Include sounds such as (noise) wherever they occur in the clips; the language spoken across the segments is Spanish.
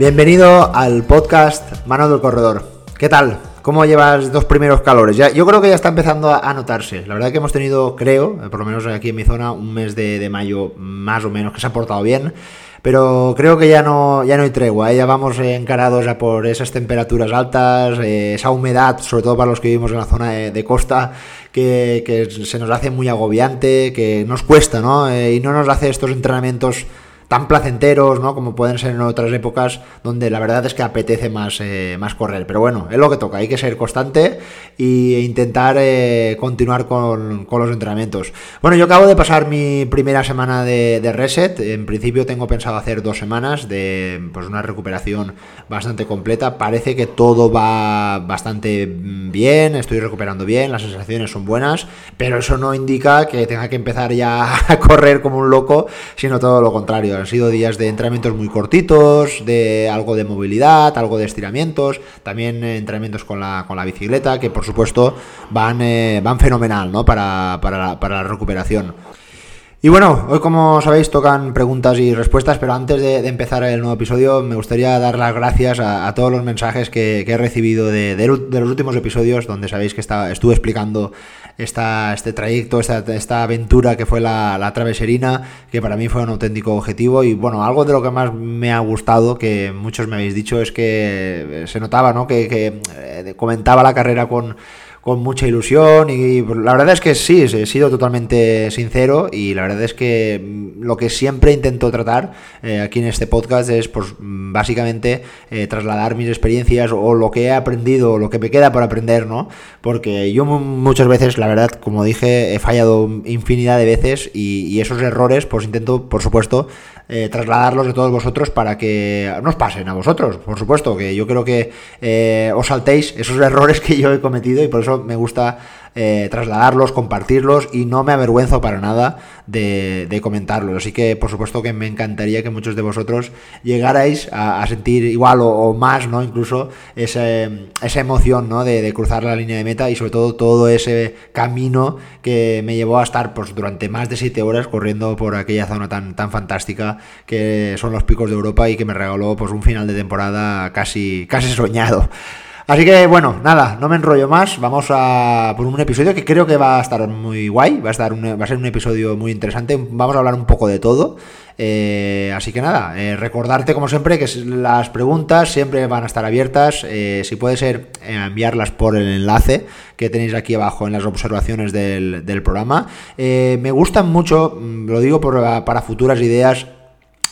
Bienvenido al podcast Mano del Corredor. ¿Qué tal? ¿Cómo llevas dos primeros calores? Ya, yo creo que ya está empezando a, notarse. La verdad que hemos tenido, creo, por lo menos aquí en mi zona, un mes de, mayo más o menos que se ha portado bien. Pero creo que ya no, ya no hay tregua, ¿eh? ya vamos encarados a por esas temperaturas altas, eh, esa humedad, sobre todo para los que vivimos en la zona de, costa, que, se nos hace muy agobiante, que nos cuesta, ¿no? Eh, y no nos hace estos entrenamientos tan placenteros, ¿no? Como pueden ser en otras épocas donde la verdad es que apetece más, eh, más correr. Pero bueno, es lo que toca, hay que ser constante e intentar eh, continuar con, los entrenamientos. Bueno, yo acabo de pasar mi primera semana de, reset. En principio tengo pensado hacer dos semanas de pues, una recuperación bastante completa. Parece que todo va bastante bien, estoy recuperando bien, las sensaciones son buenas, pero eso no indica que tenga que empezar ya (laughs) a correr como un loco, sino todo lo contrario han sido días de entrenamientos muy cortitos, de algo de movilidad, algo de estiramientos, también eh, entrenamientos con la, con la bicicleta, que por supuesto van, eh, van fenomenal ¿no? para, para, la, recuperación. Y bueno, hoy como sabéis tocan preguntas y respuestas, pero antes de, empezar el nuevo episodio me gustaría dar las gracias a, todos los mensajes que, he recibido de, los últimos episodios, donde sabéis que está, estuve explicando esta, este trayecto, esta, aventura que fue la, la, traveserina, que para mí fue un auténtico objetivo. Y bueno, algo de lo que más me ha gustado, que muchos me habéis dicho, es que se notaba, ¿no? Que, que eh, comentaba la carrera con con mucha ilusión y la verdad es que sí, he sido totalmente sincero y la verdad es que mm, lo que siempre intento tratar eh, aquí en este podcast es pues básicamente eh, trasladar mis experiencias o lo que he aprendido o lo que me queda por aprender, ¿no? Porque yo muchas veces, la verdad, como dije, he fallado infinidad de veces y, y esos errores pues intento, por supuesto, eh, trasladarlos de todos vosotros para que nos pasen a vosotros, por supuesto, que yo creo que eh, os saltéis esos (laughs) errores que yo he cometido y por eso me gusta eh, trasladarlos, compartirlos y no me avergüenzo para nada de, comentarlos. Así que por supuesto que me encantaría que muchos de vosotros llegarais a, sentir igual o, más, ¿no? Incluso esa emoción, ¿no? De, cruzar la línea de meta y sobre todo todo ese camino que me llevó a estar pues, durante más de 7 horas corriendo por aquella zona tan, tan fantástica que son los picos de Europa y que me regaló pues un final de temporada casi, casi soñado. Así que bueno, nada, no me enrollo más. Vamos a por un episodio que creo que va a estar muy guay. Va a, estar va a ser un episodio muy interesante. Vamos a hablar un poco de todo. Eh, así que nada, eh, recordarte como siempre que las preguntas siempre van a estar abiertas. Eh, si puede ser, enviarlas por el enlace que tenéis aquí abajo en las observaciones del, programa. me gustan mucho, mm, lo digo para futuras ideas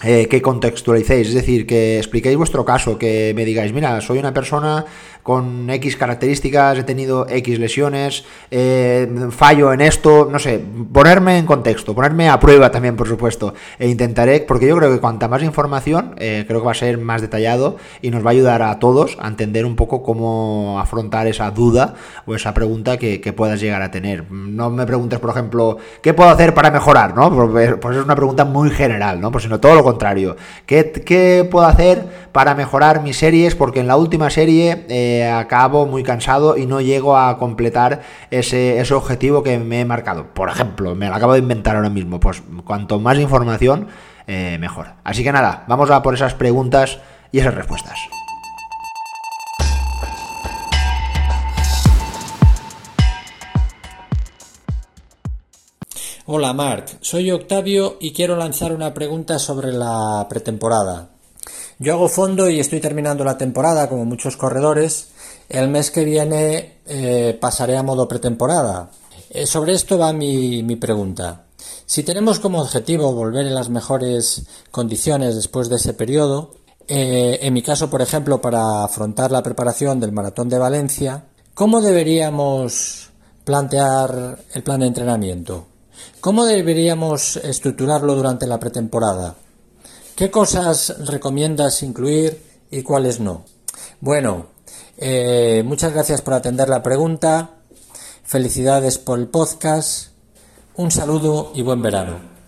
que contextualicéis, es decir, que expliquéis vuestro caso, que me digáis, mira, soy una persona con X características, he tenido X lesiones, eh, fallo en esto, no sé, ponerme en contexto, ponerme a prueba también, por supuesto, e intentaré, porque yo creo que cuanta más información, eh, creo que va a ser más detallado y nos va a ayudar a todos a entender un poco cómo afrontar esa duda o esa pregunta que, puedas llegar a tener. No me preguntes, por ejemplo, ¿qué puedo hacer para mejorar? ¿no? Pues, pues es una pregunta muy general, ¿no? Pues sino todo lo contrario. ¿Qué, puedo hacer para mejorar mis series? Porque en la última serie... Eh, acabo muy cansado y no llego a completar ese, ese objetivo que me he marcado. Por ejemplo, me lo acabo de inventar ahora mismo. Pues cuanto más información, eh, mejor. Así que nada, vamos a por esas preguntas y esas respuestas. Hola Marc, soy Octavio y quiero lanzar una pregunta sobre la pretemporada. Yo hago fondo y estoy terminando la temporada como muchos corredores. El mes que viene eh, pasaré a modo pretemporada. Eh, sobre esto va mi, pregunta. Si tenemos como objetivo volver en las mejores condiciones después de ese periodo, eh, en mi caso, por ejemplo, para afrontar la preparación del maratón de Valencia, ¿cómo deberíamos plantear el plan de entrenamiento? ¿Cómo deberíamos estructurarlo durante la pretemporada? ¿Qué cosas recomiendas incluir y cuáles no? Bueno, eh, muchas gracias por atender la pregunta. Felicidades por el podcast. Un saludo y buen verano.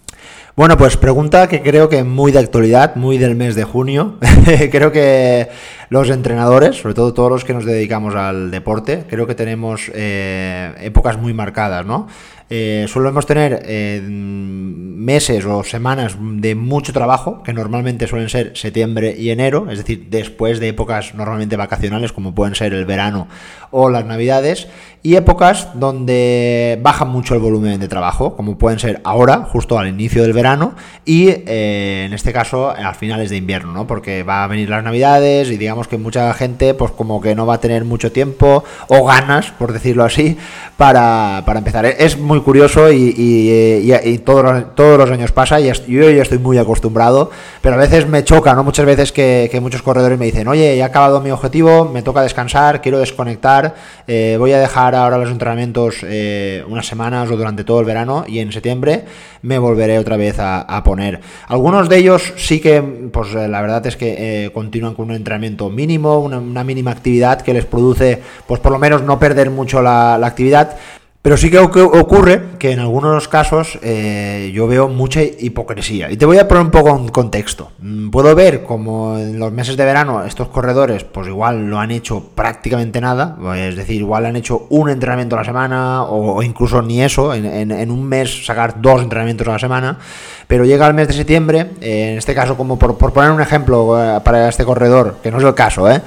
Bueno, pues pregunta que creo que muy de actualidad, muy del mes de junio. (laughs) creo que los entrenadores, sobre todo todos los que nos dedicamos al deporte, creo que tenemos eh, épocas muy marcadas, ¿no? Eh, solemos tener meses o semanas de mucho trabajo, que normalmente suelen ser septiembre y enero, es decir, después de épocas normalmente vacacionales como pueden ser el verano o las navidades, y épocas donde baja mucho el volumen de trabajo, como pueden ser ahora, justo al inicio del verano, y eh, en este caso a finales de invierno, ¿no? Porque va a venir las navidades y digamos que mucha gente pues como que no va a tener mucho tiempo o ganas, por decirlo así, para, empezar. Es muy curioso y, todos, los, todos los años pasa y yo ya estoy muy acostumbrado, pero a veces me choca, ¿no? Muchas veces que, muchos corredores me dicen, oye, he acabado mi objetivo, me toca descansar, quiero desconectar, eh, voy a dejar ahora los entrenamientos eh, unas semanas o durante todo el verano y en septiembre me volveré otra vez a, poner. Algunos de ellos sí que, pues eh, la verdad es que continúan con un entrenamiento mínimo, una, mínima actividad que les produce, pues por lo menos no perder mucho la actividad, pero sí que ocurre que en algunos casos eh, yo veo mucha hipocresía. Y te voy a poner un poco en contexto. Mm, puedo ver como en los meses de verano estos corredores pues igual no han hecho prácticamente nada. Es decir, igual han hecho un entrenamiento a la semana o, incluso ni eso. En, un mes sacar dos entrenamientos a la semana. Pero llega el mes de septiembre, eh, en este caso como por, poner un ejemplo eh, para este corredor, que no es el caso, ¿eh?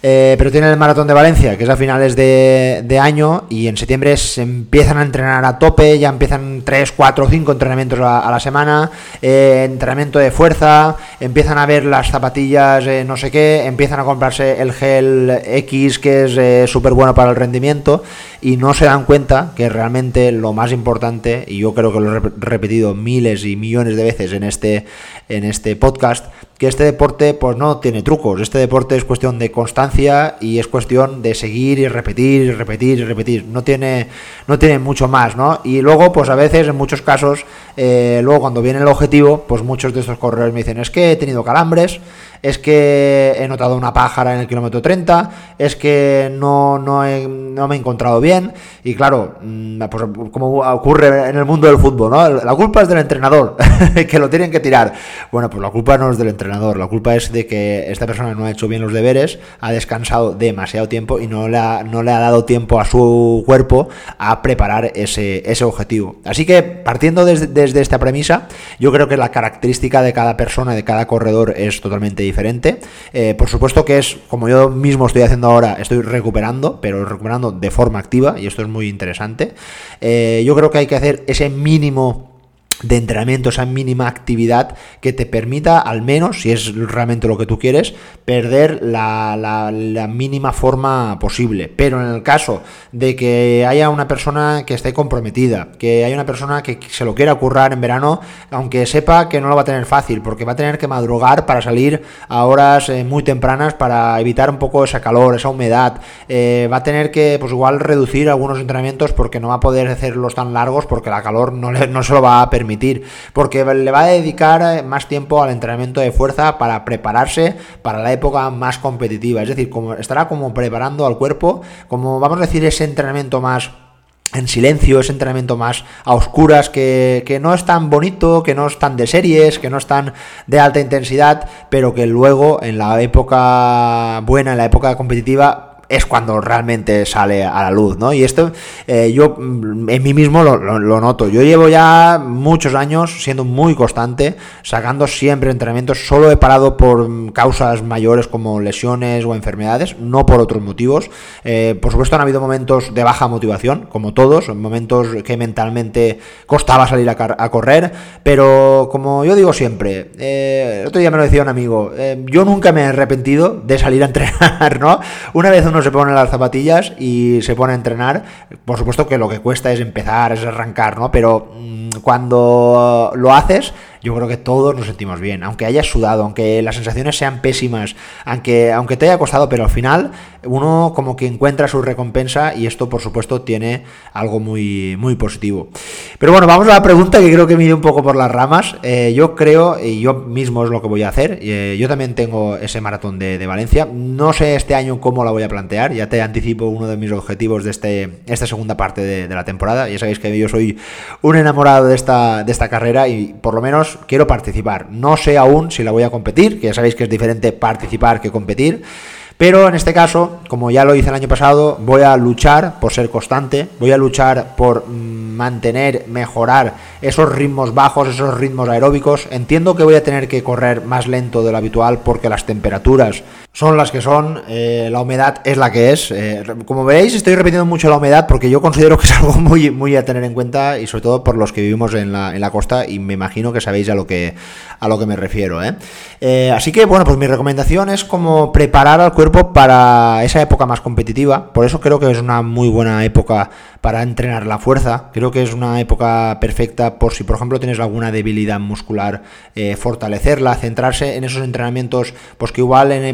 Eh, pero tienen el Maratón de Valencia, que es a finales de, año, y en septiembre se empiezan a entrenar a tope, ya empiezan 3, 4, 5 entrenamientos a, la semana, eh, entrenamiento de fuerza, empiezan a ver las zapatillas eh, no sé qué, empiezan a comprarse el gel X, que es súper bueno para el rendimiento, y no se dan cuenta que realmente lo más importante, y yo creo que lo he repetido miles y millones de veces en este, en este podcast, que este deporte pues no tiene trucos, este deporte es cuestión de constancia y es cuestión de seguir y repetir y repetir y repetir, no tiene, no tiene mucho más, ¿no? Y luego pues a veces en muchos casos, eh, luego cuando viene el objetivo, pues muchos de estos corredores me dicen es que he tenido calambres, es que he notado una pájara en el kilómetro 30, es que no, no, no me he encontrado bien. Y claro, mm, pues como ocurre en el mundo del fútbol, ¿no? La culpa es del entrenador, (laughs) que lo tienen que tirar. Bueno, pues la culpa no es del entrenador, la culpa es de que esta persona no ha hecho bien los deberes, ha descansado demasiado tiempo y no le ha, no le ha dado tiempo a su cuerpo a preparar ese, ese objetivo. Así que partiendo desde, desde esta premisa, yo creo que la característica de cada persona, de cada corredor es totalmente diferente. Eh, por supuesto que es, como yo mismo estoy haciendo ahora, estoy recuperando, pero recuperando de forma activa, y esto es muy interesante. Eh, yo creo que hay que hacer ese mínimo de entrenamiento, esa mínima actividad que te permita, al menos, si es realmente lo que tú quieres, perder la, la, mínima forma posible. Pero en el caso de que haya una persona que esté comprometida, que haya una persona que se lo quiera currar en verano, aunque sepa que no lo va a tener fácil, porque va a tener que madrugar para salir a horas eh, muy tempranas para evitar un poco esa calor, esa humedad, eh, va a tener que, pues igual, reducir algunos entrenamientos porque no va a poder hacerlos tan largos porque la calor no, le, no se lo va a permitir porque le va a dedicar eh, más tiempo al entrenamiento de fuerza para prepararse para la época más competitiva, es decir, como estará como preparando al cuerpo, como vamos a decir ese entrenamiento más en silencio, ese entrenamiento más a oscuras, que, que, no es tan bonito, que no es tan de series, que no es tan de alta intensidad, pero que luego en la época buena, en la época competitiva, es cuando realmente sale a la luz, ¿no? Y esto eh, yo mm, en mí mismo lo, noto. Yo llevo ya muchos años siendo muy constante, sacando siempre entrenamientos. Solo he parado por causas mayores como lesiones o enfermedades, no por otros motivos. Eh, por supuesto han habido momentos de baja motivación, como todos, momentos que mentalmente costaba salir a, correr, pero como yo digo siempre, eh, el otro día me lo decía un amigo, yo nunca me he arrepentido de salir a entrenar, (laughs) ¿no? Una vez uno se pone las zapatillas y se pone a entrenar. Por supuesto que lo que cuesta es empezar, es arrancar, ¿no? Pero mm, cuando lo haces, yo creo que todos nos sentimos bien, aunque hayas sudado, aunque las sensaciones sean pésimas, aunque, aunque te haya costado, pero al final uno como que encuentra su recompensa y esto por supuesto tiene algo muy, muy positivo. Pero bueno, vamos a la pregunta que creo que me un poco por las ramas. Eh, yo creo, y yo mismo es lo que voy a hacer, eh, yo también tengo ese maratón de, Valencia, no sé este año cómo la voy a plantear, ya te anticipo uno de mis objetivos de este, esta segunda parte de, de la temporada, ya sabéis que yo soy un enamorado de esta, de esta carrera y por lo menos quiero participar. No sé aún si la voy a competir, que ya sabéis que es diferente participar que competir. Pero en este caso, como ya lo hice el año pasado, voy a luchar por ser constante, voy a luchar por mm, mantener, mejorar esos ritmos bajos, esos ritmos aeróbicos. Entiendo que voy a tener que correr más lento de lo habitual porque las temperaturas son las que son, eh, la humedad es la que es. Eh, como veréis, estoy repitiendo mucho la humedad porque yo considero que es algo muy, muy a tener en cuenta y sobre todo por los que vivimos en la, en la costa y me imagino que sabéis a lo que, a lo que me refiero. ¿eh? así que, bueno, pues mi recomendación es como preparar al cuerpo para esa época más competitiva. Por eso creo que es una muy buena época para entrenar la fuerza. Creo que es una época perfecta por si, por ejemplo, tienes alguna debilidad muscular, fortalecerla, centrarse en esos entrenamientos, pues que igual en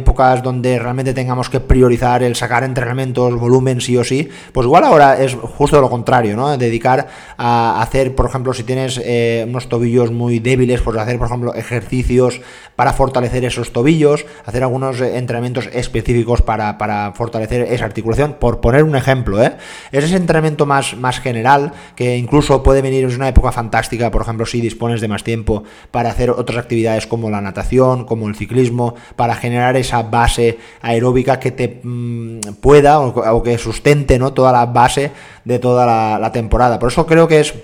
donde realmente tengamos que priorizar el sacar entrenamientos, volumen sí o sí, pues igual ahora es justo lo contrario, ¿no? Dedicar a hacer, por ejemplo, si tienes eh, unos tobillos muy débiles, pues hacer, por ejemplo, ejercicios para fortalecer esos tobillos, hacer algunos entrenamientos específicos para, fortalecer esa articulación, por poner un ejemplo, ¿eh? Es ese entrenamiento más, más general que incluso puede venir en una época fantástica, por ejemplo, si dispones de más tiempo para hacer otras actividades como la natación, como el ciclismo, para generar esa base aeróbica que te mm, pueda o, que sustente ¿no? toda la base de toda la temporada. Por eso creo que es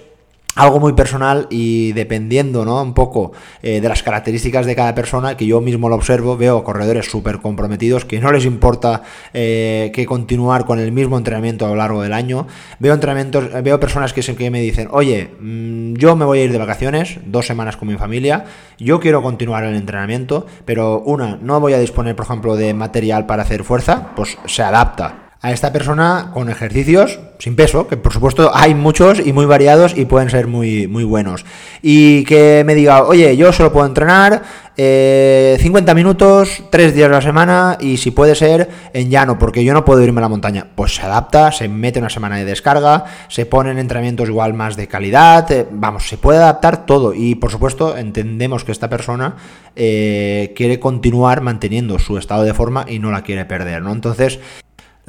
algo muy personal y dependiendo ¿no? un poco eh, de las características de cada persona, que yo mismo lo observo, veo corredores súper comprometidos que no les importa eh, que continuar con el mismo entrenamiento a lo largo del año. Veo entrenamientos, veo personas que, que me dicen, oye, mm, yo me voy a ir de vacaciones, dos semanas con mi familia, yo quiero continuar el entrenamiento, pero una, no voy a disponer, por ejemplo, de material para hacer fuerza, pues se adapta a esta persona con ejercicios sin peso, que por supuesto hay muchos y muy variados y pueden ser muy, muy buenos. Y que me diga, oye, yo solo puedo entrenar 50 eh, minutos, 3 días a la semana y si puede ser en llano, porque yo no puedo irme a la montaña. Pues se adapta, se mete una semana de descarga, se ponen entrenamientos igual más de calidad, eh, vamos, se puede adaptar todo y por supuesto entendemos que esta persona eh, quiere continuar manteniendo su estado de forma y no la quiere perder, ¿no? Entonces,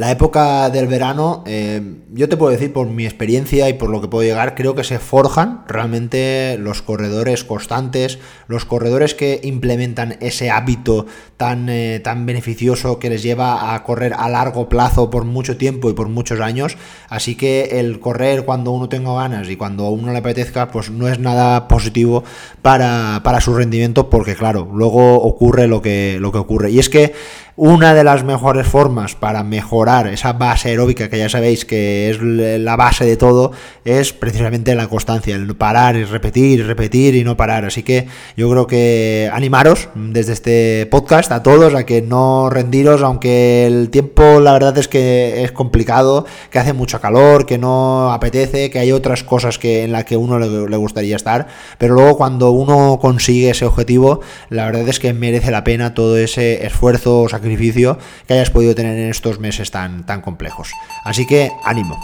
la época del verano, eh, yo te puedo decir por mi experiencia y por lo que puedo llegar, creo que se forjan realmente los corredores constantes, los corredores que implementan ese hábito tan, eh, tan beneficioso que les lleva a correr a largo plazo por mucho tiempo y por muchos años. Así que el correr cuando uno tenga ganas y cuando a uno le apetezca, pues no es nada positivo para, para su rendimiento porque claro, luego ocurre lo que, lo que ocurre. Y es que una de las mejores formas para mejorar esa base aeróbica, que ya sabéis que es la base de todo, es precisamente la constancia, el parar y repetir repetir y no parar. Así que yo creo que animaros desde este podcast a todos a que no rendiros, aunque el tiempo la verdad es que es complicado, que hace mucho calor, que no apetece, que hay otras cosas que en las que uno le, gustaría estar, pero luego cuando uno consigue ese objetivo, la verdad es que merece la pena todo ese esfuerzo, sacrificio que hayas podido tener en estos meses tan, complejos. Así que ánimo.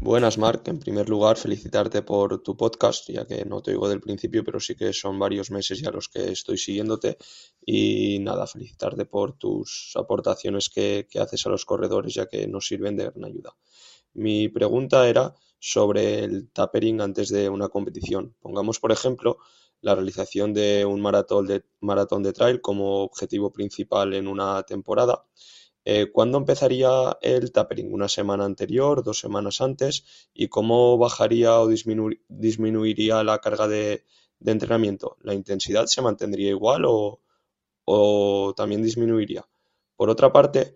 Buenas, Marc. En primer lugar, felicitarte por tu podcast, ya que no te oigo del principio, pero sí que son varios meses ya los que estoy siguiéndote. Y nada, felicitarte por tus aportaciones que, que haces a los corredores, ya que nos sirven de gran ayuda. Mi pregunta era sobre el tapering antes de una competición. Pongamos, por ejemplo, la realización de un maratón de, trail como objetivo principal en una temporada. Eh, ¿Cuándo empezaría el tapering? ¿Una semana anterior? ¿Dos semanas antes? ¿Y cómo bajaría o disminuiría la carga de, entrenamiento? ¿La intensidad se mantendría igual o, o también disminuiría? Por otra parte,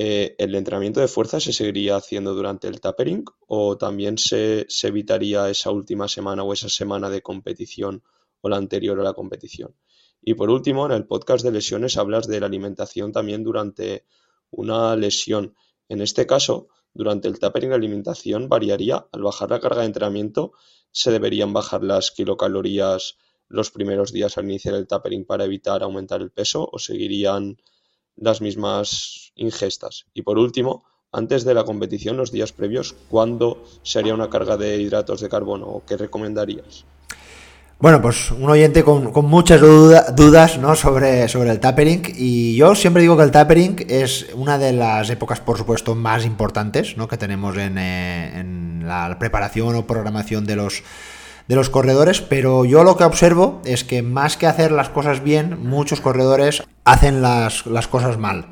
eh, ¿el entrenamiento de fuerza se seguiría haciendo durante el tapering o también se, evitaría esa última semana o esa semana de competición o la anterior a la competición? Y por último, en el podcast de lesiones hablas de la alimentación también durante una lesión. En este caso, durante el tapering la alimentación variaría. Al bajar la carga de entrenamiento, ¿se deberían bajar las kilocalorías los primeros días al iniciar el tapering para evitar aumentar el peso o seguirían las mismas ingestas. Y por último, antes de la competición, los días previos, ¿cuándo se haría una carga de hidratos de carbono o qué recomendarías? Bueno, pues un oyente con, muchas dudas ¿no? sobre, sobre el tapering y yo siempre digo que el tapering es una de las épocas, por supuesto, más importantes ¿no? que tenemos en, eh, en la preparación o programación de los de los corredores, pero yo lo que observo es que más que hacer las cosas bien, muchos corredores hacen las, las cosas mal.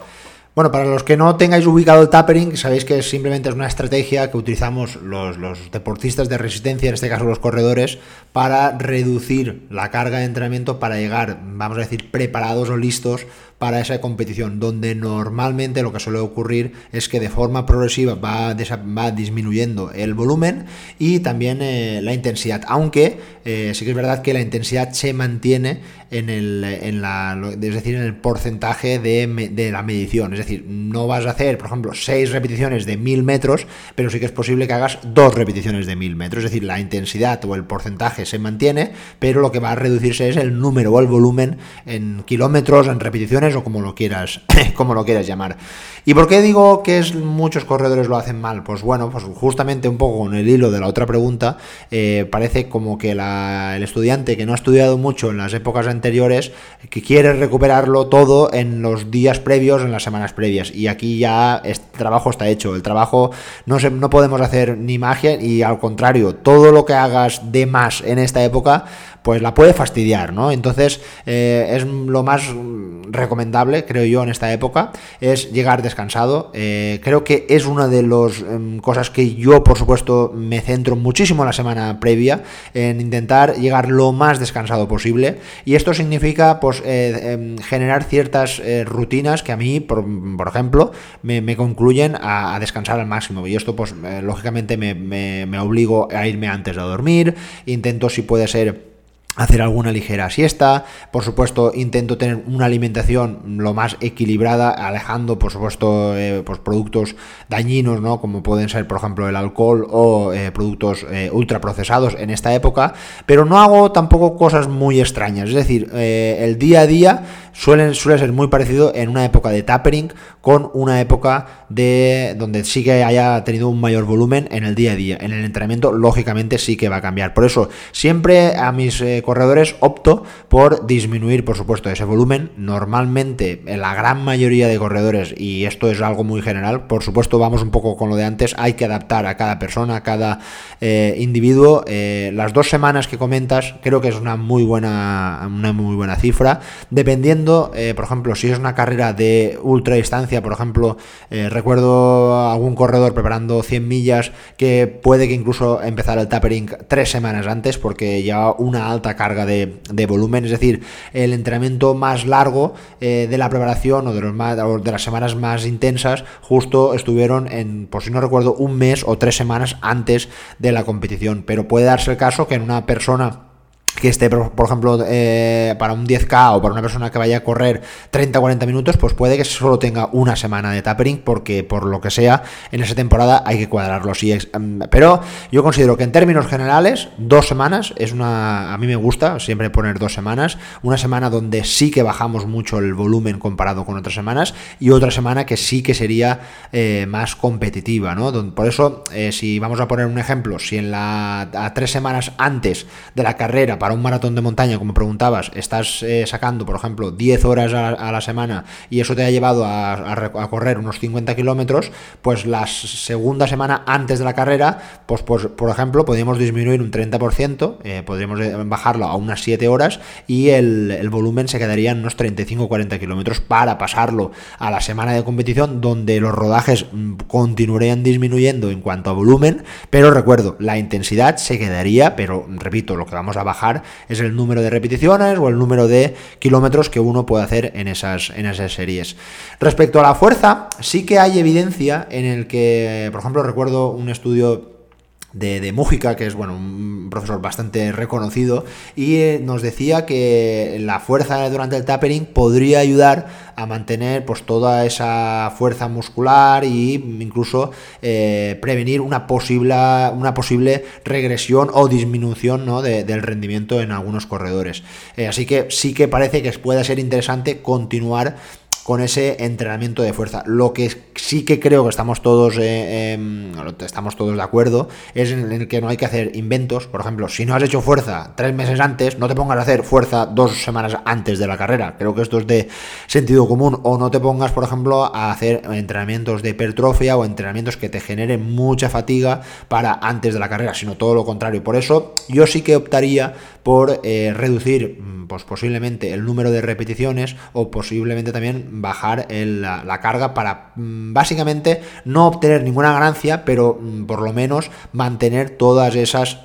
Bueno, para los que no tengáis ubicado el tapering, sabéis que simplemente es una estrategia que utilizamos los, los, deportistas de resistencia, en este caso los corredores, para reducir la carga de entrenamiento para llegar, vamos a decir, preparados o listos para esa competición, donde normalmente lo que suele ocurrir es que de forma progresiva va, va disminuyendo el volumen y también eh, la intensidad, aunque eh, sí que es verdad que la intensidad se mantiene en el, en la, es decir, en el porcentaje de, de, la medición, es decir, no vas a hacer, por ejemplo, 6 repeticiones de 1000 metros, pero sí que es posible que hagas dos repeticiones de 1000 metros, es decir, la intensidad o el porcentaje se mantiene, pero lo que va a reducirse es el número o el volumen en kilómetros, en repeticiones, o como lo quieras, (laughs) como lo quieras llamar. ¿Y por qué digo que muchos corredores lo hacen mal? Pues bueno, pues justamente un poco con el hilo de la otra pregunta, eh, parece como que el estudiante que no ha estudiado mucho en las épocas anteriores, que quiere recuperarlo todo en los días previos, en las semanas previas. Y aquí ya el este trabajo está hecho. El trabajo no, se, no podemos hacer ni magia y al contrario, todo lo que hagas de más en esta época pues la puede fastidiar, ¿no? Entonces eh, es lo más recomendable, creo yo, en esta época, es llegar descansado. Eh, creo que es una de las em, cosas que yo, por supuesto, me centro muchísimo la semana previa en intentar llegar lo más descansado posible. Y esto significa, pues, eh, em, generar ciertas rutinas que a mí, por, ejemplo, me, concluyen a, descansar al máximo. Y esto, pues, lógicamente me, me obligo a irme antes a dormir. Intento, si puede ser hacer alguna ligera siesta, por supuesto intento tener una alimentación lo más equilibrada, alejando por supuesto eh, pues productos dañinos, ¿no? como pueden ser por ejemplo el alcohol o eh, productos eh, ultraprocesados en esta época, pero no hago tampoco cosas muy extrañas, es decir, el día a día suele ser muy parecido en una época de tapering con una época de donde sí que haya tenido un mayor volumen en el día a día. En el entrenamiento, lógicamente, sí que va a cambiar. Por eso, siempre a mis eh, corredores opto por disminuir, por supuesto, ese volumen. Normalmente, en la gran mayoría de corredores, y esto es algo muy general, por supuesto, vamos un poco con lo de antes, hay que adaptar a cada persona, a cada eh, individuo. Eh, las dos semanas que comentas, creo que es una muy buena, una muy buena cifra. Dependiendo, por ejemplo, si es una carrera de ultra distancia, por ejemplo, recuerdo algún corredor preparando 100 millas que puede que incluso empezara el tapering tres semanas antes porque lleva una alta carga de, volumen, es decir, el entrenamiento más largo eh, de la preparación o de, los más, de las semanas más intensas justo estuvieron en, por si no recuerdo, un mes o tres semanas antes de la competición, pero puede darse el caso que en una persona que esté, por, ejemplo, eh, para un 10K o para una persona que vaya a correr 30 o 40 minutos, pues puede que solo tenga una semana de tapering, porque por lo que sea, en esa temporada hay que cuadrarlo. Sí, em, pero yo considero que en términos generales, dos semanas es una. A mí me gusta siempre poner dos semanas. Una semana donde sí que bajamos mucho el volumen comparado con otras semanas, y otra semana que sí que sería eh, más competitiva, ¿no? Por eso, eh, si vamos a poner un ejemplo, si en la a tres semanas antes de la carrera, para un maratón de montaña, como preguntabas, estás eh, sacando, por ejemplo, 10 horas a, la semana y eso te ha llevado a, correr unos 50 kilómetros, pues la segunda semana antes de la carrera, pues, pues por ejemplo, podríamos disminuir un 30%, eh, podríamos eh, bajarlo a unas 7 horas y el, volumen se quedaría en unos 35-40 kilómetros para pasarlo a la semana de competición donde los rodajes mm, continuarían disminuyendo en cuanto a volumen, pero recuerdo, la intensidad se quedaría, pero repito, lo que vamos a bajar es el número de repeticiones o el número de kilómetros que uno puede hacer en esas, en esas series. Respecto a la fuerza, sí que hay evidencia en el que, por ejemplo, recuerdo un estudio de, de, Mújica, que es bueno, un profesor bastante reconocido, y eh, nos decía que la fuerza durante el tapering podría ayudar a mantener pues toda esa fuerza muscular e incluso eh, prevenir una posible, una posible regresión o disminución ¿no? del rendimiento en algunos corredores. Eh, así que sí que parece que puede ser interesante continuar con ese entrenamiento de fuerza. Lo que sí que creo que estamos todos, eh, em, estamos todos de acuerdo es en el que no hay que hacer inventos. Por ejemplo, si no has hecho fuerza tres meses antes, no te pongas a hacer fuerza dos semanas antes de la carrera. Creo que esto es de sentido común. O no te pongas, por ejemplo, a hacer entrenamientos de hipertrofia o entrenamientos que te generen mucha fatiga para antes de la carrera, sino todo lo contrario. Por eso yo sí que optaría por eh, reducir mm, pues posiblemente el número de repeticiones o posiblemente también bajar la, carga para mm, básicamente no obtener ninguna ganancia, pero mm, por lo menos mantener todas esas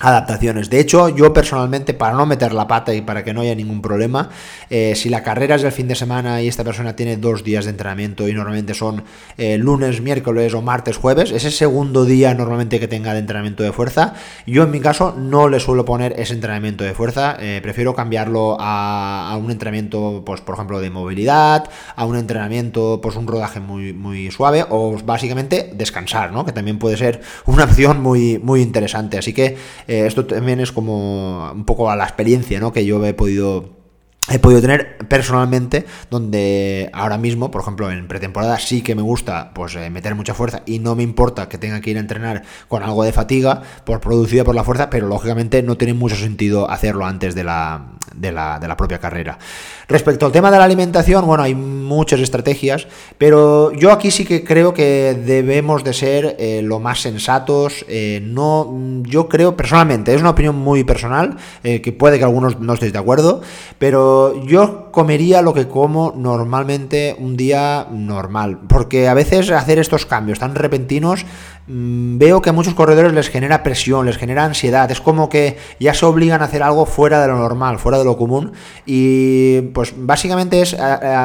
adaptaciones. De hecho, yo personalmente, para no meter la pata y para que no haya ningún problema, eh, si la carrera es el fin de semana y esta persona tiene dos días de entrenamiento y normalmente son eh, lunes, miércoles o martes, jueves, ese segundo día normalmente que tenga de entrenamiento de fuerza, yo en mi caso no le suelo poner ese entrenamiento de fuerza, eh, prefiero cambiarlo a, un entrenamiento, pues por ejemplo, de movilidad, a un entrenamiento, pues un rodaje muy, muy suave o básicamente descansar, ¿no? Que también puede ser una (laughs) opción muy, muy interesante. Así que eh, esto también es como un poco a la experiencia ¿no? que yo he podido he podido tener personalmente donde ahora mismo, por ejemplo, en pretemporada sí que me gusta pues eh, meter mucha fuerza y no me importa que tenga que ir a entrenar con algo de fatiga por producida por la fuerza, pero lógicamente no tiene mucho sentido hacerlo antes de la, de la, de la propia carrera. Respecto al tema de la alimentación, bueno, hay muchas estrategias, pero yo aquí sí que creo que debemos de ser eh, lo más sensatos. Eh, no, yo creo personalmente, es una opinión muy personal, que puede que algunos no estéis de acuerdo, pero yo comería lo que como normalmente un día normal, porque a veces hacer estos cambios tan repentinos Mm, veo que a muchos corredores les genera presión, les genera ansiedad, es como que ya se obligan a hacer algo fuera de lo normal, fuera de lo común. Y pues básicamente es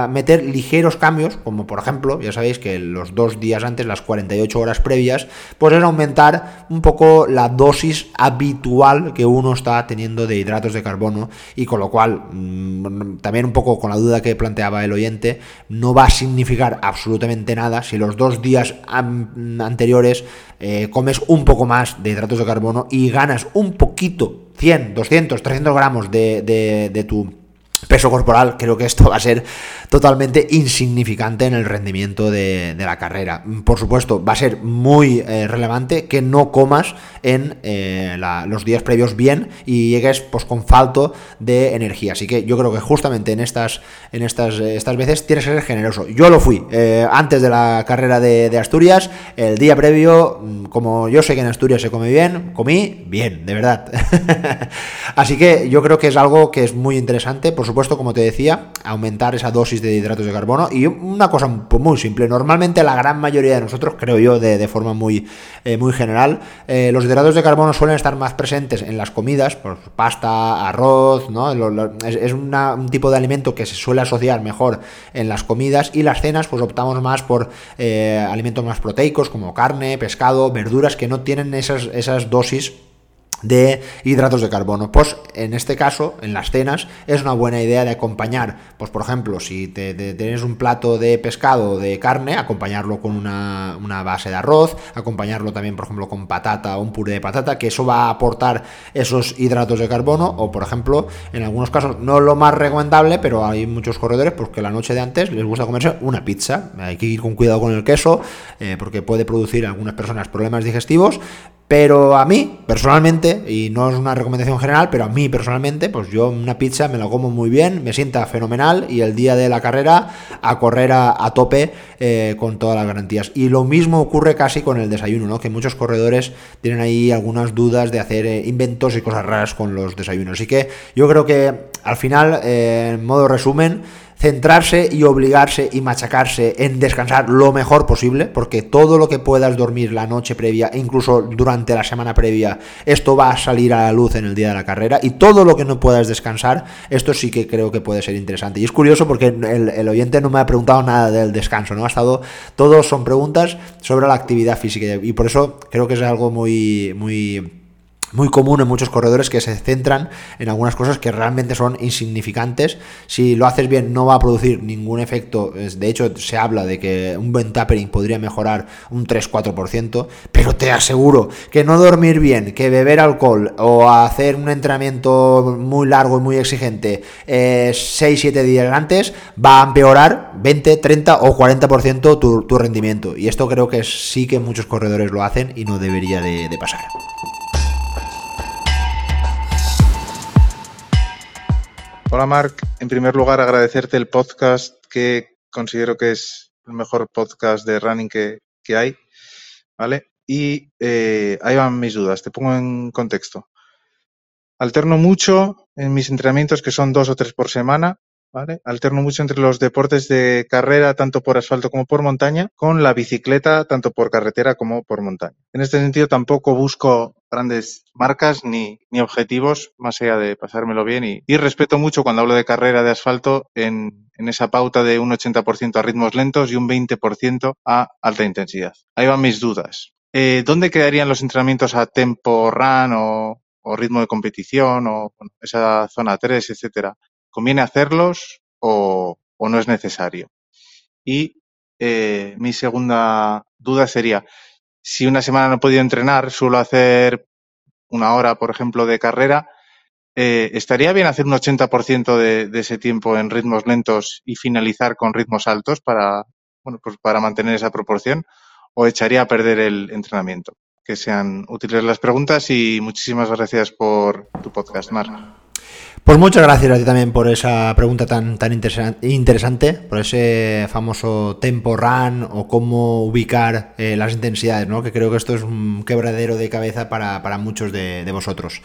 meter ligeros cambios, como por ejemplo, ya sabéis que los dos días antes, las 48 horas previas, pues es aumentar un poco la dosis habitual que uno está teniendo de hidratos de carbono. Y con lo cual mm, también un poco con la duda que planteaba el oyente, no va a significar absolutamente nada si los dos días anteriores eh, comes un poco más de hidratos de carbono y ganas un poquito, 100, 200, 300 gramos de, de, de tu peso corporal, creo que esto va a ser totalmente insignificante en el rendimiento de, la carrera. Por supuesto, va a ser muy eh, relevante que no comas en eh, los días previos bien y llegues pues con falto de energía. Así que yo creo que justamente en estas, en estas, estas veces tienes que ser generoso. Yo lo fui eh, antes de la carrera de, de, Asturias, el día previo, mm, como yo sé que en Asturias se come bien, comí bien, de verdad. (laughs) Así que yo creo que es algo que es muy interesante. Por supuesto, como te decía, aumentar esa dosis de hidratos de carbono. Y una cosa muy simple, normalmente la gran mayoría de nosotros, creo yo, de, forma muy, eh, muy general, eh, los hidratos de carbono suelen estar más presentes en las comidas, por pasta, arroz, ¿no? es, un tipo de alimento que se suele asociar mejor en las comidas y las cenas, pues optamos más por eh, alimentos más proteicos como carne, pescado, verduras que no tienen esas, esas dosis de hidratos de carbono. Pues en este caso, en las cenas, es una buena idea de acompañar, pues por ejemplo, si te, tienes un plato de pescado o de carne, acompañarlo con una, base de arroz, acompañarlo también, por ejemplo, con patata o un puré de patata, que eso va a aportar esos hidratos de carbono, o por ejemplo, en algunos casos, no lo más recomendable, pero hay muchos corredores pues que la noche de antes les gusta comerse una pizza. Hay que ir con cuidado con el queso, eh, porque puede producir a algunas personas problemas digestivos, pero a mí, personalmente, y no es una recomendación general, pero a mí personalmente, pues yo una pizza me la como muy bien, me sienta fenomenal y el día de la carrera a correr a, tope eh, con todas las garantías. Y lo mismo ocurre casi con el desayuno, ¿no? Que muchos corredores tienen ahí algunas dudas de hacer eh, inventos y cosas raras con los desayunos. Así que yo creo que al final, eh, en modo resumen, centrarse y obligarse y machacarse en descansar lo mejor posible, porque todo lo que puedas dormir la noche previa, incluso durante la semana previa, esto va a salir a la luz en el día de la carrera, y todo lo que no puedas descansar, esto sí que creo que puede ser interesante. Y es curioso porque el, oyente no me ha preguntado nada del descanso, ¿no? Ha estado, todos son preguntas sobre la actividad física, y por eso creo que es algo muy, muy muy común en muchos corredores que se centran en algunas cosas que realmente son insignificantes. Si lo haces bien no va a producir ningún efecto. De hecho, se habla de que un buen tapering podría mejorar un 3-4%, pero te aseguro que no dormir bien, que beber alcohol o hacer un entrenamiento muy largo y muy exigente 6-7 eh, días antes va a empeorar 20, 30 o 40% tu, tu rendimiento. Y esto creo que sí que muchos corredores lo hacen y no debería de pasar. Hola Marc, en primer lugar agradecerte el podcast que considero que es el mejor podcast de running que, hay, ¿vale? Y eh, ahí van mis dudas, te pongo en contexto. Alterno mucho en mis entrenamientos, que son dos o tres por semana, Alterno mucho entre los deportes de carrera, tanto por asfalto como por montaña, con la bicicleta, tanto por carretera como por montaña. En este sentido, tampoco busco grandes marcas ni, objetivos, más allá de pasármelo bien. Y, respeto mucho cuando hablo de carrera de asfalto en, esa pauta de un 80% a ritmos lentos y un 20% a alta intensidad. Ahí van mis dudas. Eh, ¿Dónde quedarían los entrenamientos a tempo run o, o ritmo de competición o esa zona 3, etcétera? ¿Conviene hacerlos o, no es necesario? Y eh, mi segunda duda sería, si una semana no he podido entrenar, suelo hacer una hora, por ejemplo, de carrera, eh, ¿estaría bien hacer un 80% de, de, ese tiempo en ritmos lentos y finalizar con ritmos altos para, bueno, pues para mantener esa proporción? ¿O echaría a perder el entrenamiento? Que sean útiles las preguntas y muchísimas gracias por tu podcast, Mar. Pues muchas gracias a ti también por esa pregunta tan, tan interesante, por ese famoso tempo run o cómo ubicar eh, las intensidades, ¿no? que creo que esto es un quebradero de cabeza para, muchos de, vosotros.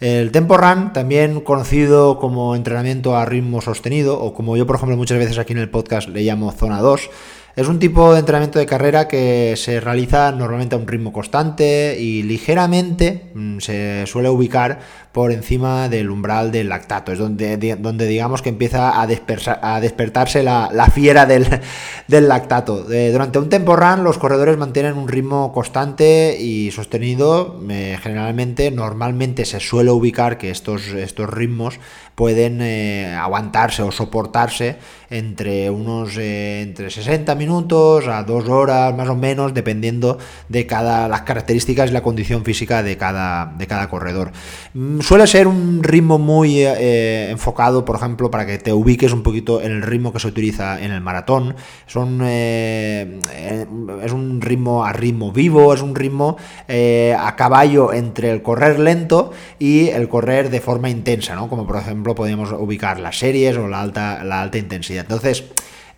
El tempo run, también conocido como entrenamiento a ritmo sostenido, o como yo por ejemplo muchas veces aquí en el podcast le llamo zona 2, es un tipo de entrenamiento de carrera que se realiza normalmente a un ritmo constante y ligeramente mm, se suele ubicar por encima del umbral del lactato. Es donde, donde digamos que empieza a, despertarse la, fiera del, (laughs) lactato. durante un tempo run los corredores mantienen un ritmo constante y sostenido. generalmente, normalmente se suele ubicar que estos, estos ritmos pueden eh, aguantarse o soportarse entre unos eh, entre 60 minutos a 2 horas más o menos dependiendo de cada las características y la condición física de cada de cada corredor mm, suele ser un ritmo muy eh, enfocado por ejemplo para que te ubiques un poquito en el ritmo que se utiliza en el maratón son es un ritmo a ritmo vivo es un ritmo a caballo entre el correr lento y el correr de forma intensa no como por ejemplo podemos ubicar las series o la alta intensidad. Entonces,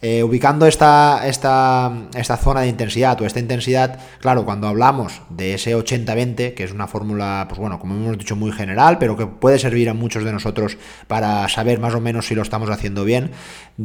eh, ubicando esta, esta, esta, zona de intensidad o esta intensidad, claro, cuando hablamos de ese 80-20, que es una fórmula, pues bueno, como hemos dicho, muy general, pero que puede servir a muchos de nosotros para saber más o menos si lo estamos haciendo bien,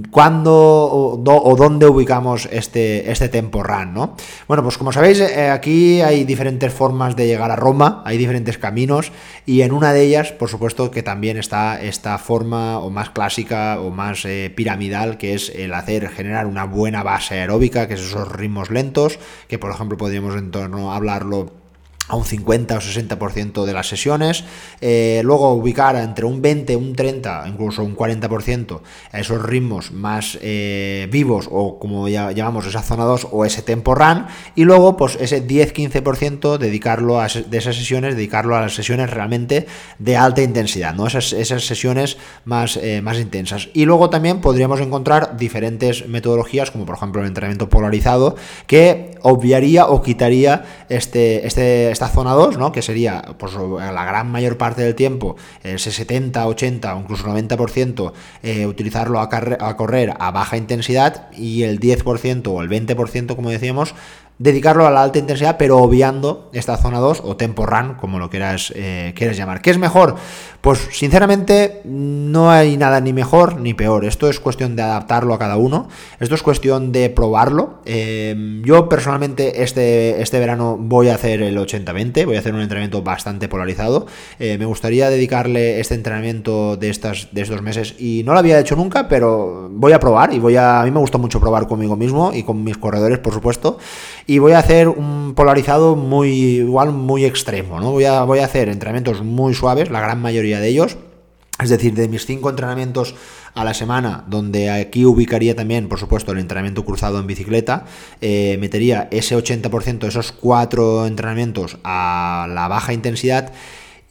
¿cuándo o, dónde ubicamos este, este tempo run, ¿no? Bueno, pues como sabéis, eh, aquí hay diferentes formas de llegar a Roma, hay diferentes caminos, y en una de ellas, por supuesto, que también está esta forma o más clásica o más eh, piramidal, que es el hacer generar una buena base aeróbica, que es esos ritmos lentos, que por ejemplo podríamos en torno a hablarlo a un 50 o 60% de las sesiones, eh, luego ubicar entre un 20, un 30, incluso un 40% a esos ritmos más eh, vivos o como ya llamamos esa zona 2 o ese tempo run y luego pues ese 10-15% dedicarlo a esas sesiones, dedicarlo a las sesiones realmente de alta intensidad, ¿no? esas, esas sesiones más, eh, más intensas. Y luego también podríamos encontrar diferentes metodologías como por ejemplo el entrenamiento polarizado que obviaría o quitaría este, este esta zona 2, ¿no? que sería pues, la gran mayor parte del tiempo, ese 70, 80 o incluso 90%, eh, utilizarlo a, correr a baja intensidad y el 10% o el 20%, como decíamos, dedicarlo a la alta intensidad, pero obviando esta zona 2 o tempo run, como lo quieras, eh, quieras llamar. ¿Qué es mejor? Pues sinceramente no hay nada ni mejor ni peor. Esto es cuestión de adaptarlo a cada uno. Esto es cuestión de probarlo. Em, yo personalmente este, este verano voy a hacer el 80-20, voy a hacer un entrenamiento bastante polarizado. Eh, me gustaría dedicarle este entrenamiento de, estas, de estos meses y no lo había hecho nunca, pero voy a probar y voy a... A mí me gusta mucho probar conmigo mismo y con mis corredores, por supuesto. Y voy a hacer un polarizado muy igual muy extremo, ¿no? Voy a, voy a hacer entrenamientos muy suaves, la gran mayoría de ellos. Es decir, de mis cinco entrenamientos a la semana, donde aquí ubicaría también, por supuesto, el entrenamiento cruzado en bicicleta, eh, metería ese 80% de esos cuatro entrenamientos a la baja intensidad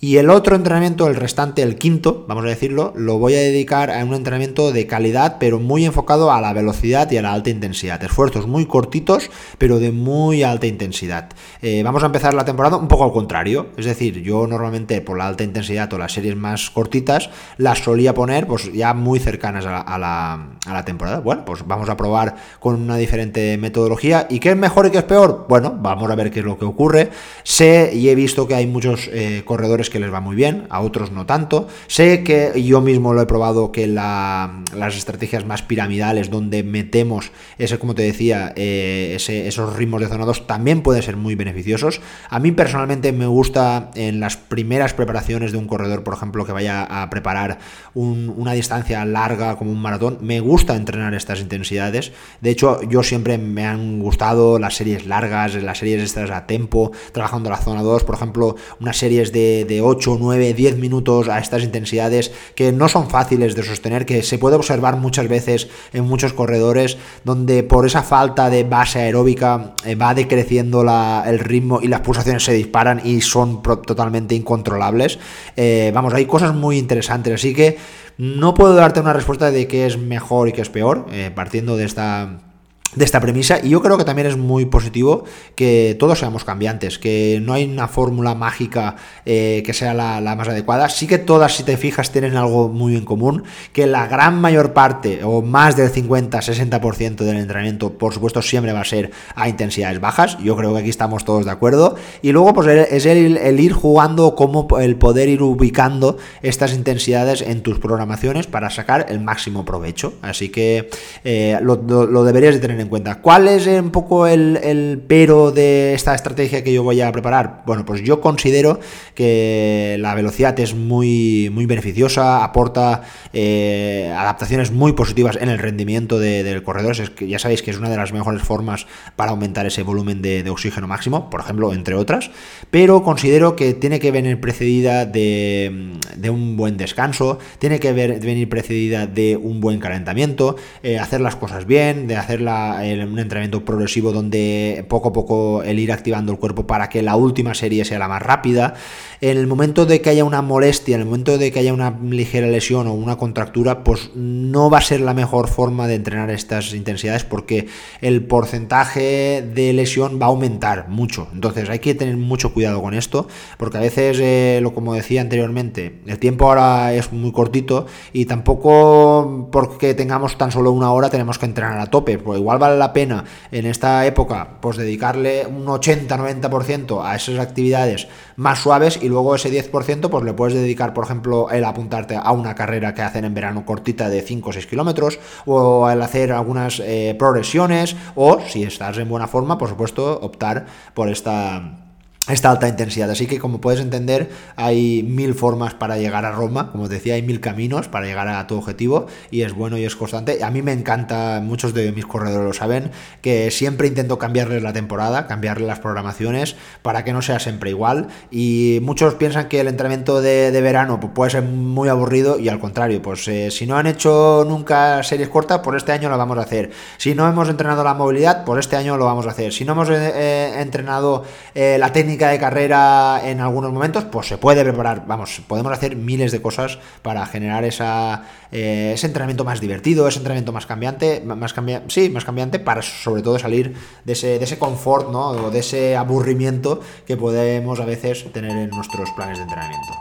y el otro entrenamiento, el restante, el quinto, vamos a decirlo, lo voy a dedicar a un entrenamiento de calidad, pero muy enfocado a la velocidad y a la alta intensidad. Esfuerzos muy cortitos, pero de muy alta intensidad. Eh, vamos a empezar la temporada un poco al contrario. Es decir, yo normalmente por la alta intensidad o las series más cortitas las solía poner pues ya muy cercanas a la, a la, temporada. Bueno, pues vamos a probar con una diferente metodología. ¿Y qué es mejor y qué es peor? Bueno, vamos a ver qué es lo que ocurre. Sé y he visto que hay muchos eh, corredores les va muy bien, a otros no tanto. Sé que yo mismo lo he probado que las estrategias más piramidales, donde metemos ese, como te decía, eh, esos ritmos de zona 2, también pueden ser muy beneficiosos. A mí personalmente me gusta en las primeras preparaciones de un corredor, por ejemplo, que vaya a preparar una distancia larga como un maratón, me gusta entrenar estas intensidades. De hecho, yo siempre me han gustado las series largas, las series estas a tempo, trabajando la zona 2, por ejemplo, unas series de 8, 9, 10 minutos a estas intensidades que no son fáciles de sostener, que se puede observar muchas veces en muchos corredores, donde por esa falta de base aeróbica eh, va decreciendo el ritmo y las pulsaciones se disparan y son totalmente incontrolables. Eh, vamos, hay cosas muy interesantes, así que no puedo darte una respuesta de qué es mejor y qué es peor, eh, partiendo de esta de esta premisa y yo creo que también es muy positivo que todos seamos cambiantes, que no hay una fórmula mágica eh, que sea la, más adecuada, sí que todas si te fijas tienen algo muy en común, que la gran mayor parte o más del 50-60% del entrenamiento por supuesto siempre va a ser a intensidades bajas, yo creo que aquí estamos todos de acuerdo. Y luego pues es el, ir jugando como el poder ir ubicando estas intensidades en tus programaciones para sacar el máximo provecho, así que eh, lo, lo deberías de tener en en cuenta. ¿Cuál es un poco el, pero de esta estrategia que yo voy a preparar? Bueno, pues yo considero que la velocidad es muy, muy beneficiosa, aporta eh, adaptaciones muy positivas en el rendimiento del corredor. Es que ya sabéis que es una de las mejores formas para aumentar ese volumen de, oxígeno máximo, por ejemplo, entre otras. Pero considero que tiene que venir precedida de, un buen descanso, tiene que venir precedida de un buen calentamiento, eh, hacer las cosas bien, de hacerla un entrenamiento progresivo donde poco a poco el ir activando el cuerpo para que la última serie sea la más rápida. En el momento de que haya una molestia, en el momento de que haya una ligera lesión o una contractura, pues no va a ser la mejor forma de entrenar estas intensidades porque el porcentaje de lesión va a aumentar mucho. Entonces hay que tener mucho cuidado con esto porque a veces, eh, lo como decía anteriormente, el tiempo ahora es muy cortito y tampoco porque tengamos tan solo una hora tenemos que entrenar a tope. Pues igual vale la pena en esta época pues dedicarle un 80-90% a esas actividades más suaves y luego ese 10% pues le puedes dedicar, por ejemplo, el apuntarte a una carrera que hacen en verano cortita de 5 o 6 kilómetros o el hacer algunas eh, progresiones o si estás en buena forma, por supuesto, optar por esta esta alta intensidad. Así que como puedes entender, hay mil formas para llegar a Roma, como te decía, hay mil caminos para llegar a tu objetivo y es bueno y es constante. A mí me encanta, muchos de mis corredores lo saben, que siempre intento cambiarles la temporada, cambiarles las programaciones para que no sea siempre igual y muchos piensan que el entrenamiento de, verano puede ser muy aburrido y al contrario, pues eh, si no han hecho nunca series cortas, pues este año lo vamos a hacer. Si no hemos entrenado la movilidad, pues este año lo vamos a hacer. Si no hemos eh, eh, entrenado la técnica, de carrera en algunos momentos, pues se puede preparar, vamos, podemos hacer miles de cosas para generar eh, ese entrenamiento más divertido, ese entrenamiento más cambiante, más cambiante, sí, más cambiante para sobre todo salir de ese, de ese confort, ¿no? O de ese aburrimiento que podemos a veces tener en nuestros planes de entrenamiento.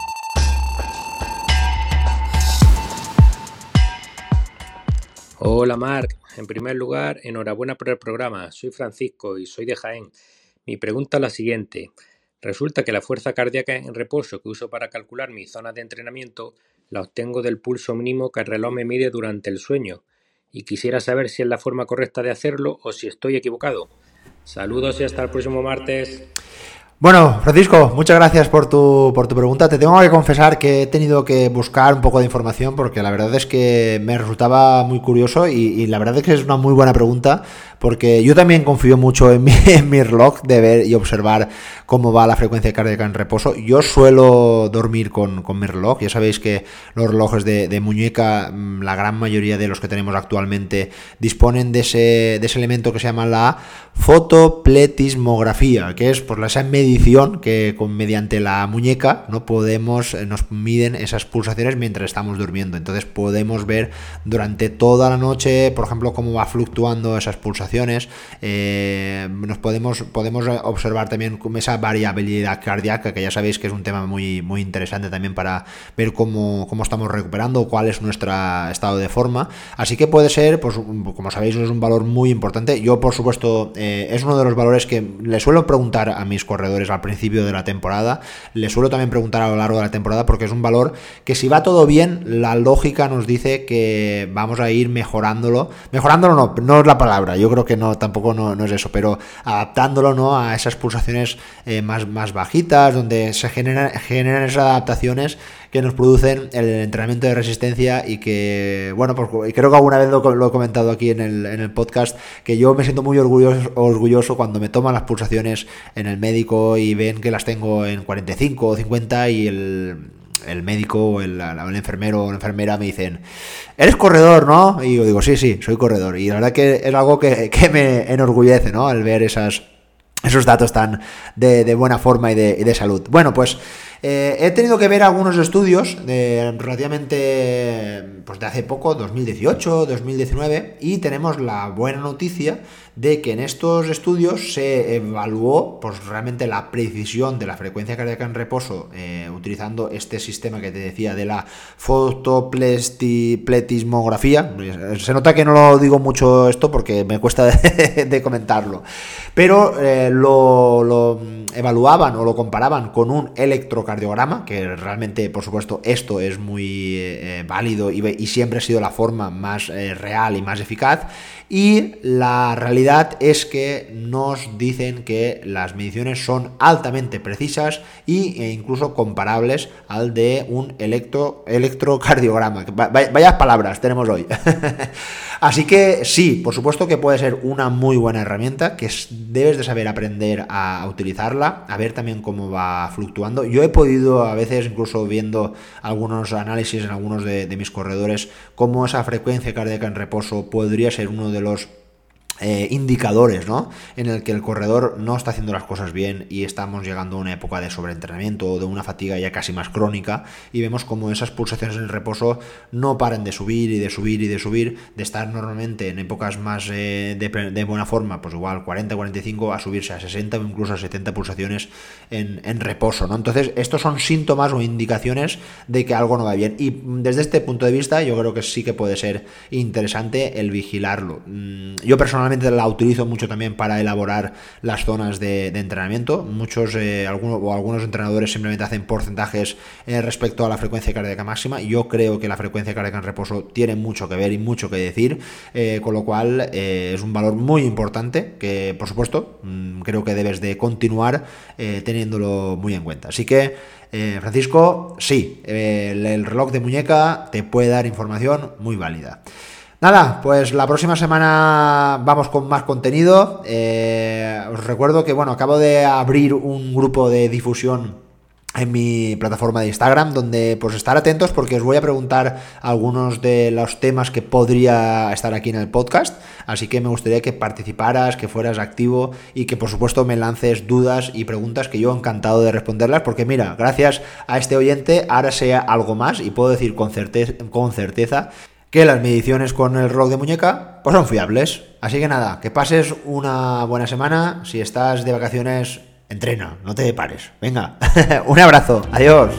Hola Marc, en primer lugar, enhorabuena por el programa. Soy Francisco y soy de Jaén. Mi pregunta es la siguiente. Resulta que la fuerza cardíaca en reposo que uso para calcular mi zona de entrenamiento la obtengo del pulso mínimo que el reloj me mide durante el sueño, y quisiera saber si es la forma correcta de hacerlo o si estoy equivocado. Saludos y hasta el próximo martes. Bueno, Francisco, muchas gracias por tu, por tu pregunta. Te tengo que confesar que he tenido que buscar un poco de información porque la verdad es que me resultaba muy curioso y, y la verdad es que es una muy buena pregunta porque yo también confío mucho en mi, (laughs) en mi, reloj de ver y observar cómo va la frecuencia cardíaca en reposo. Yo suelo dormir con, con mi reloj, ya sabéis que los relojes de, muñeca, mm, la gran mayoría de los que tenemos actualmente, disponen de ese, de ese elemento que se llama la fotopletismografía, que es pues, esa medición que con, mediante la muñeca no podemos, eh, nos miden esas pulsaciones mientras estamos durmiendo. Entonces podemos ver durante toda la noche, por ejemplo, cómo va fluctuando esas pulsaciones eh, nos podemos, podemos observar también esa variabilidad cardíaca, que ya sabéis que es un tema muy, muy interesante también para ver cómo, cómo estamos recuperando, cuál es nuestro estado de forma. Así que puede ser, pues como sabéis, es un valor muy importante. Yo, por supuesto, eh, es uno de los valores que le suelo preguntar a mis corredores al principio de la temporada. Le suelo también preguntar a lo largo de la temporada porque es un valor que si va todo bien, la lógica nos dice que vamos a ir mejorándolo. Mejorándolo no, no es la palabra. Yo creo que no, tampoco no, es eso, pero adaptándolo ¿no? a esas pulsaciones eh, más, más bajitas, donde se generan, generan esas adaptaciones que nos producen el entrenamiento de resistencia y que, bueno, pues creo que alguna vez lo, he comentado aquí en el, en el, podcast, que yo me siento muy orgulloso, orgulloso cuando me toman las pulsaciones en el médico y ven que las tengo en 45 o 50 y el el médico o el, enfermero o la enfermera me dicen, eres corredor, ¿no? Y yo digo, sí, sí, soy corredor. Y la verdad que es algo que, me enorgullece, ¿no? Al ver esas, esos datos tan de, buena forma y de, de salud. Bueno, pues eh, he tenido que ver algunos estudios de, relativamente pues de hace poco, 2018, 2019, y tenemos la buena noticia de que en estos estudios se evaluó pues, realmente la precisión de la frecuencia cardíaca en reposo eh, utilizando este sistema que te decía de la fotopletismografía. Se nota que no lo digo mucho esto porque me cuesta (laughs) de, comentarlo, pero eh, lo, evaluaban o lo comparaban con un electrocardiograma, que realmente, por supuesto, esto es muy eh, válido y, y, siempre ha sido la forma más real y más eficaz, y la realidad es que nos dicen que las mediciones son altamente precisas e incluso comparables al de un electro, electrocardiograma. Vaya palabras tenemos hoy. (laughs) Así que sí, por supuesto que puede ser una muy buena herramienta, que debes de saber aprender a utilizarla, a ver también cómo va fluctuando. Yo he podido a veces, incluso viendo algunos análisis en algunos de, de mis corredores, cómo esa frecuencia cardíaca en reposo podría ser uno de los eh, indicadores, ¿no? En el que el corredor no está haciendo las cosas bien y estamos llegando a una época de sobreentrenamiento o de una fatiga ya casi más crónica y vemos como esas pulsaciones en el reposo no paren de subir y de subir y de subir, de estar normalmente en épocas más eh, de, buena forma, pues igual 40, 45, a subirse a 60 o incluso a 70 pulsaciones en, en reposo, ¿no? Entonces, estos son síntomas o indicaciones de que algo no va bien y desde este punto de vista yo creo que sí que puede ser interesante el vigilarlo. Mm, yo personalmente la utilizo mucho también para elaborar las zonas de, entrenamiento. Muchos eh, algunos, o algunos entrenadores simplemente hacen porcentajes eh, respecto a la frecuencia cardíaca máxima. Yo creo que la frecuencia cardíaca en reposo tiene mucho que ver y mucho que decir, eh, con lo cual es un valor muy importante que, por supuesto, mm, creo que debes de continuar teniéndolo muy en cuenta. Así que Francisco, sí, el, reloj de muñeca te puede dar información muy válida. Nada, pues la próxima semana vamos con más contenido. Eh, os recuerdo que, bueno, acabo de abrir un grupo de difusión en mi plataforma de Instagram, donde pues estar atentos porque os voy a preguntar algunos de los temas que podría estar aquí en el podcast, así que me gustaría que participaras, que fueras activo y que por supuesto me lances dudas y preguntas que yo encantado de responderlas, porque mira, gracias a este oyente ahora sea algo más y puedo decir con certeza, con certeza que las mediciones con el rock de muñeca pues son fiables. Así que nada, que pases una buena semana. Si estás de vacaciones, entrena, no te pares. Venga, (laughs) un abrazo, adiós.